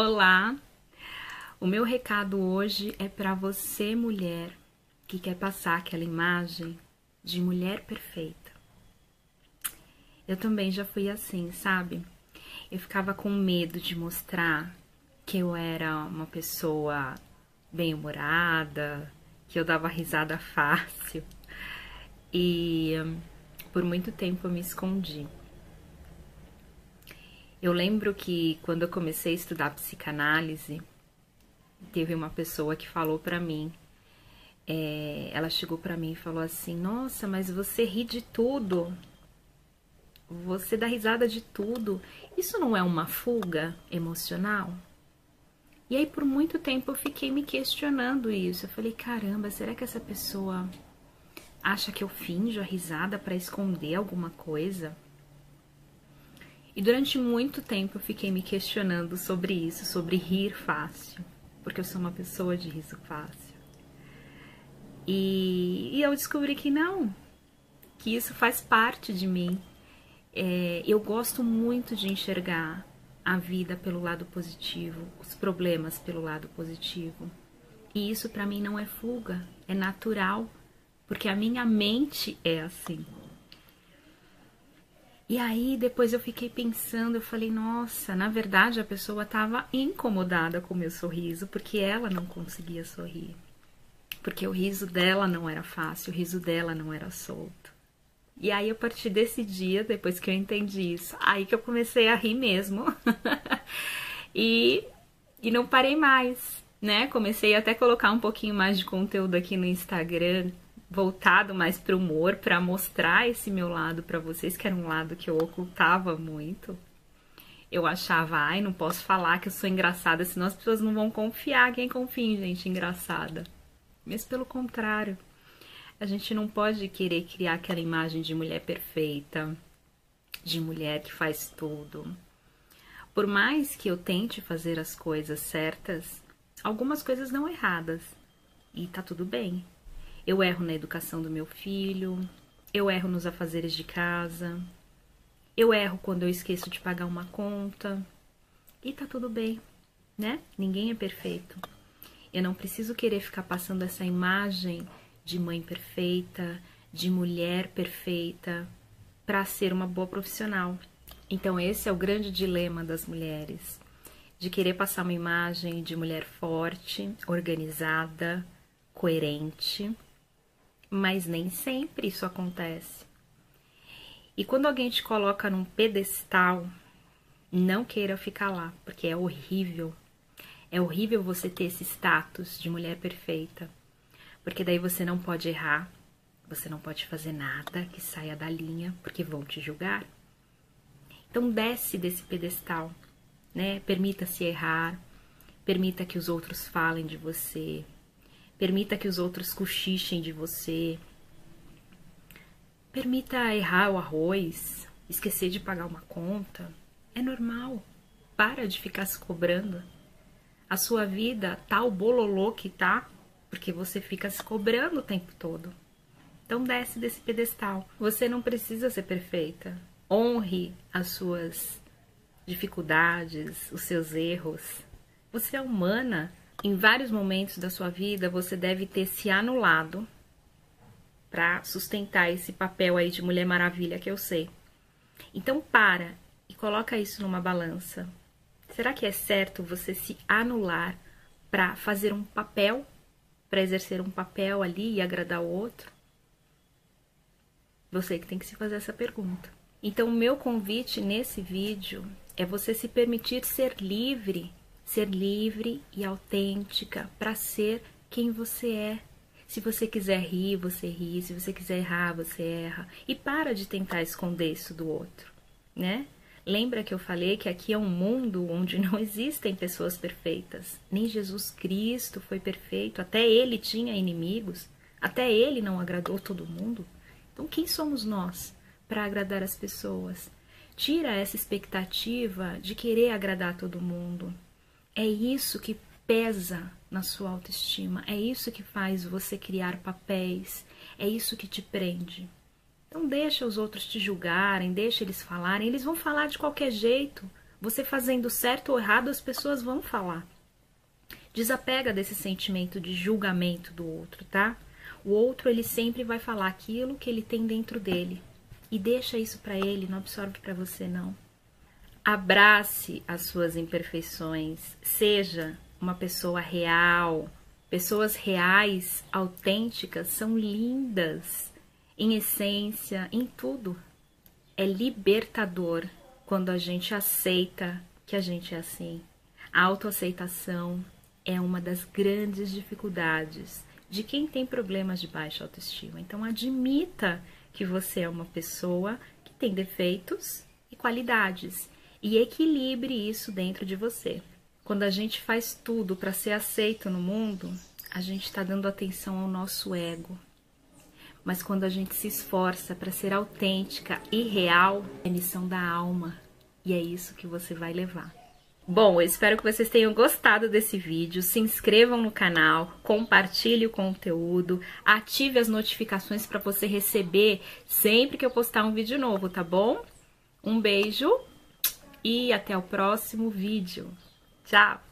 Olá! O meu recado hoje é para você, mulher, que quer passar aquela imagem de mulher perfeita. Eu também já fui assim, sabe? Eu ficava com medo de mostrar que eu era uma pessoa bem-humorada, que eu dava risada fácil. E por muito tempo eu me escondi. Eu lembro que quando eu comecei a estudar psicanálise, teve uma pessoa que falou para mim, é, ela chegou para mim e falou assim: Nossa, mas você ri de tudo, você dá risada de tudo. Isso não é uma fuga emocional? E aí por muito tempo eu fiquei me questionando isso. Eu falei: Caramba, será que essa pessoa acha que eu finjo a risada para esconder alguma coisa? E durante muito tempo eu fiquei me questionando sobre isso, sobre rir fácil, porque eu sou uma pessoa de riso fácil. E, e eu descobri que não, que isso faz parte de mim. É, eu gosto muito de enxergar a vida pelo lado positivo, os problemas pelo lado positivo. E isso para mim não é fuga, é natural, porque a minha mente é assim. E aí depois eu fiquei pensando, eu falei, nossa, na verdade a pessoa estava incomodada com o meu sorriso, porque ela não conseguia sorrir. Porque o riso dela não era fácil, o riso dela não era solto. E aí a partir desse dia, depois que eu entendi isso, aí que eu comecei a rir mesmo. e, e não parei mais, né? Comecei até a colocar um pouquinho mais de conteúdo aqui no Instagram, voltado mais para o humor, para mostrar esse meu lado para vocês, que era um lado que eu ocultava muito. Eu achava, ai, não posso falar que eu sou engraçada, senão as pessoas não vão confiar. Quem confia em gente engraçada? Mas pelo contrário, a gente não pode querer criar aquela imagem de mulher perfeita, de mulher que faz tudo. Por mais que eu tente fazer as coisas certas, algumas coisas não erradas. E tá tudo bem. Eu erro na educação do meu filho, eu erro nos afazeres de casa, eu erro quando eu esqueço de pagar uma conta. E tá tudo bem, né? Ninguém é perfeito. Eu não preciso querer ficar passando essa imagem de mãe perfeita, de mulher perfeita, para ser uma boa profissional. Então, esse é o grande dilema das mulheres: de querer passar uma imagem de mulher forte, organizada, coerente mas nem sempre isso acontece. E quando alguém te coloca num pedestal, não queira ficar lá, porque é horrível. É horrível você ter esse status de mulher perfeita, porque daí você não pode errar, você não pode fazer nada que saia da linha, porque vão te julgar. Então desce desse pedestal, né? Permita-se errar, permita que os outros falem de você, Permita que os outros cochichem de você. Permita errar o arroz, esquecer de pagar uma conta. É normal. Para de ficar se cobrando. A sua vida tá o bololô que tá, porque você fica se cobrando o tempo todo. Então desce desse pedestal. Você não precisa ser perfeita. Honre as suas dificuldades, os seus erros. Você é humana em vários momentos da sua vida você deve ter se anulado para sustentar esse papel aí de Mulher Maravilha que eu sei. Então para e coloca isso numa balança. Será que é certo você se anular para fazer um papel, para exercer um papel ali e agradar o outro? Você que tem que se fazer essa pergunta. Então, o meu convite nesse vídeo é você se permitir ser livre ser livre e autêntica para ser quem você é. Se você quiser rir, você ri, se você quiser errar, você erra e para de tentar esconder isso do outro, né? Lembra que eu falei que aqui é um mundo onde não existem pessoas perfeitas. Nem Jesus Cristo foi perfeito, até ele tinha inimigos, até ele não agradou todo mundo. Então, quem somos nós para agradar as pessoas? Tira essa expectativa de querer agradar todo mundo. É isso que pesa na sua autoestima, é isso que faz você criar papéis, é isso que te prende. Então deixa os outros te julgarem, deixa eles falarem, eles vão falar de qualquer jeito, Você fazendo certo ou errado, as pessoas vão falar. Desapega desse sentimento de julgamento do outro, tá? O outro ele sempre vai falar aquilo que ele tem dentro dele e deixa isso para ele, não absorve para você não. Abrace as suas imperfeições, seja uma pessoa real. Pessoas reais, autênticas, são lindas em essência, em tudo. É libertador quando a gente aceita que a gente é assim. A autoaceitação é uma das grandes dificuldades de quem tem problemas de baixa autoestima. Então, admita que você é uma pessoa que tem defeitos e qualidades e equilibre isso dentro de você. Quando a gente faz tudo para ser aceito no mundo, a gente está dando atenção ao nosso ego. Mas quando a gente se esforça para ser autêntica e real, é missão da alma. E é isso que você vai levar. Bom, eu espero que vocês tenham gostado desse vídeo. Se inscrevam no canal, compartilhe o conteúdo, ative as notificações para você receber sempre que eu postar um vídeo novo, tá bom? Um beijo e até o próximo vídeo. Tchau!